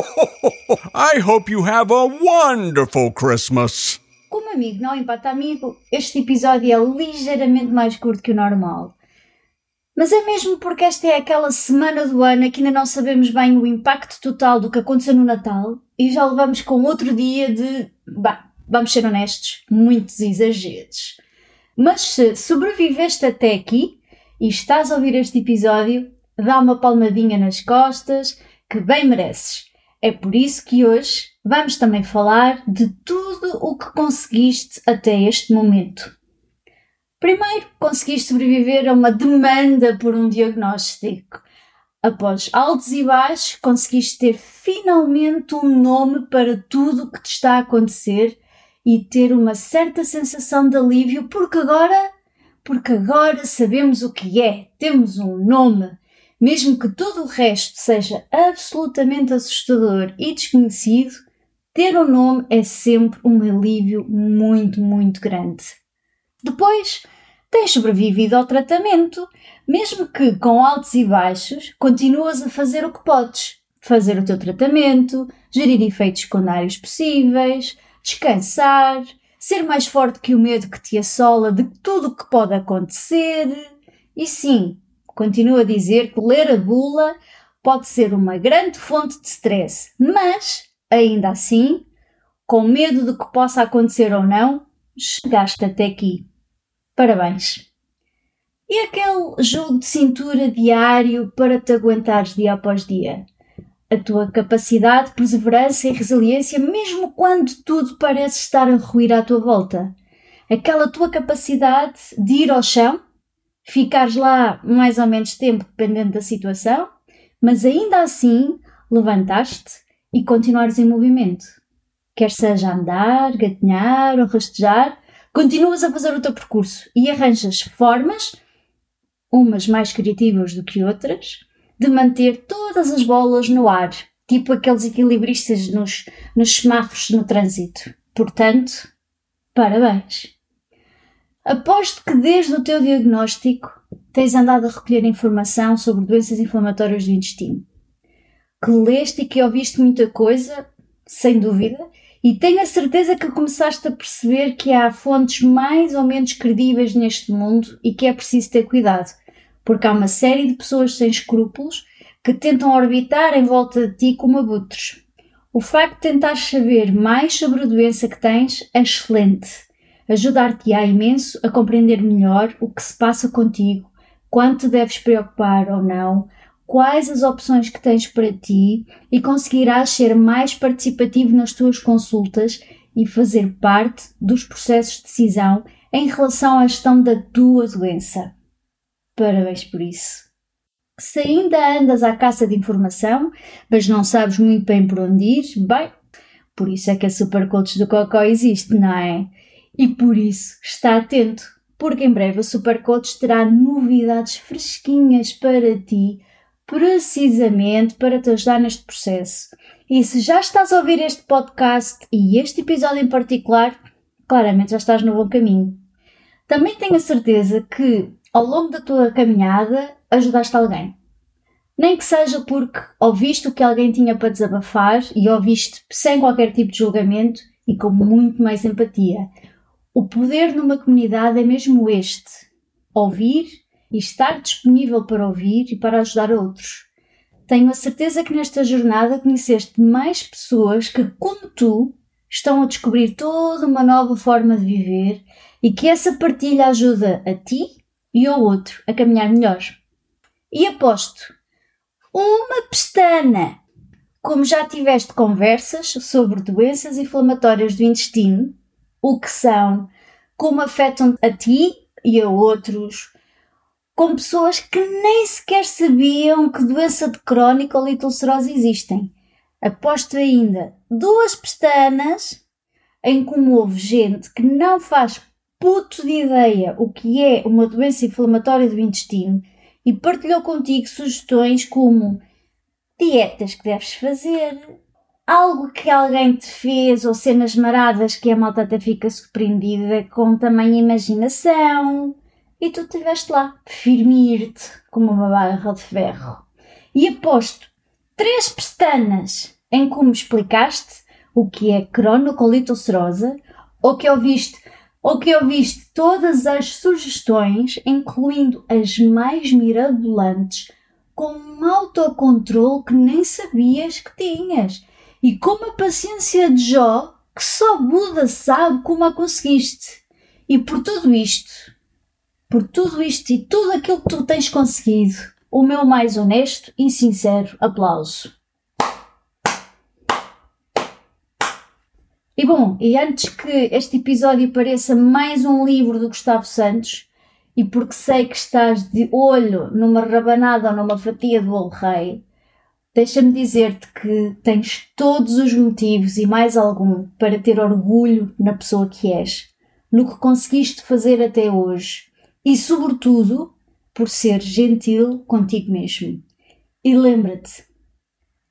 I hope you have a wonderful Christmas. Como amigo não empata amigo, este episódio é ligeiramente mais curto que o normal. Mas é mesmo porque esta é aquela semana do ano que ainda não sabemos bem o impacto total do que aconteceu no Natal e já levamos com outro dia de, bah, vamos ser honestos, muitos exageros. Mas se sobreviveste até aqui e estás a ouvir este episódio, dá uma palmadinha nas costas que bem mereces. É por isso que hoje vamos também falar de tudo o que conseguiste até este momento. Primeiro, conseguiste sobreviver a uma demanda por um diagnóstico. Após altos e baixos, conseguiste ter finalmente um nome para tudo o que te está a acontecer e ter uma certa sensação de alívio, porque agora, porque agora sabemos o que é, temos um nome. Mesmo que todo o resto seja absolutamente assustador e desconhecido, ter um nome é sempre um alívio muito, muito grande. Depois, tens sobrevivido ao tratamento, mesmo que com altos e baixos, continuas a fazer o que podes. Fazer o teu tratamento, gerir efeitos secundários possíveis, descansar, ser mais forte que o medo que te assola de tudo o que pode acontecer. E sim, continuo a dizer que ler a bula pode ser uma grande fonte de stress, mas, ainda assim, com medo do que possa acontecer ou não, chegaste até aqui. Parabéns! E aquele jogo de cintura diário para te aguentares dia após dia? A tua capacidade de perseverança e resiliência, mesmo quando tudo parece estar a ruir à tua volta? Aquela tua capacidade de ir ao chão ficares lá mais ou menos tempo, dependendo da situação, mas ainda assim levantaste e continuares em movimento. Quer seja andar, gatinhar ou rastejar, continuas a fazer o teu percurso e arranjas formas, umas mais criativas do que outras, de manter todas as bolas no ar, tipo aqueles equilibristas nos, nos semáforos no trânsito. Portanto, parabéns! Aposto que desde o teu diagnóstico tens andado a recolher informação sobre doenças inflamatórias do intestino. Que leste e que ouviste muita coisa, sem dúvida, e tenho a certeza que começaste a perceber que há fontes mais ou menos credíveis neste mundo e que é preciso ter cuidado, porque há uma série de pessoas sem escrúpulos que tentam orbitar em volta de ti como abutres. O facto de tentares saber mais sobre a doença que tens é excelente ajudar-te-á imenso a compreender melhor o que se passa contigo, quanto te deves preocupar ou não, quais as opções que tens para ti e conseguirás ser mais participativo nas tuas consultas e fazer parte dos processos de decisão em relação à gestão da tua doença. Parabéns por isso. Se ainda andas à caça de informação, mas não sabes muito bem por onde ir, bem, por isso é que a Supercoach do Cocó existe, não é? E por isso, está atento, porque em breve a Supercoach terá novidades fresquinhas para ti, precisamente para te ajudar neste processo. E se já estás a ouvir este podcast e este episódio em particular, claramente já estás no bom caminho. Também tenho a certeza que, ao longo da tua caminhada, ajudaste alguém. Nem que seja porque ouviste o que alguém tinha para desabafar e ouviste sem qualquer tipo de julgamento e com muito mais empatia. O poder numa comunidade é mesmo este: ouvir e estar disponível para ouvir e para ajudar outros. Tenho a certeza que nesta jornada conheceste mais pessoas que, como tu, estão a descobrir toda uma nova forma de viver e que essa partilha ajuda a ti e ao outro a caminhar melhor. E aposto, uma pestana! Como já tiveste conversas sobre doenças inflamatórias do intestino, o que são, como afetam a ti e a outros, com pessoas que nem sequer sabiam que doença de crónica ou litulcerose existem. Aposto ainda duas pestanas em como houve gente que não faz puto de ideia o que é uma doença inflamatória do intestino e partilhou contigo sugestões como dietas que deves fazer, algo que alguém te fez ou cenas maradas que a malta até fica surpreendida com tamanha imaginação. E tu estiveste lá, firme-te como uma barra de ferro. E aposto três pestanas em como explicaste o que é cronocolite ulcerosa ou que ouviste ou que ouviste todas as sugestões, incluindo as mais mirabolantes, com um autocontrole que nem sabias que tinhas e com uma paciência de Jó que só Buda sabe como a conseguiste. E por tudo isto, por tudo isto e tudo aquilo que tu tens conseguido, o meu mais honesto e sincero aplauso. E bom, e antes que este episódio pareça mais um livro do Gustavo Santos, e porque sei que estás de olho numa rabanada ou numa fatia do bolo rei, deixa-me dizer-te que tens todos os motivos e mais algum para ter orgulho na pessoa que és, no que conseguiste fazer até hoje e, sobretudo, por ser gentil contigo mesmo. E lembra-te,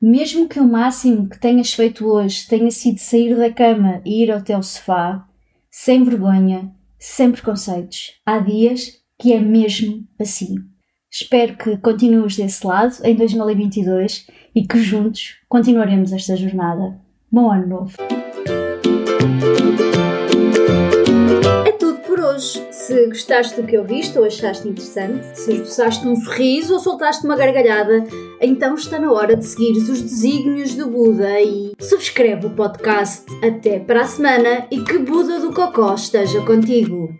mesmo que o máximo que tenhas feito hoje tenha sido sair da cama e ir ao teu sofá, sem vergonha, sem preconceitos, há dias que é mesmo assim. Espero que continues desse lado em 2022 e que juntos continuaremos esta jornada. Bom ano novo! É tudo por hoje. Se gostaste do que ouviste ou achaste interessante, se esboçaste um sorriso ou soltaste uma gargalhada, então está na hora de seguir os desígnios do Buda e subscreve o podcast. Até para a semana e que Buda do Cocó esteja contigo!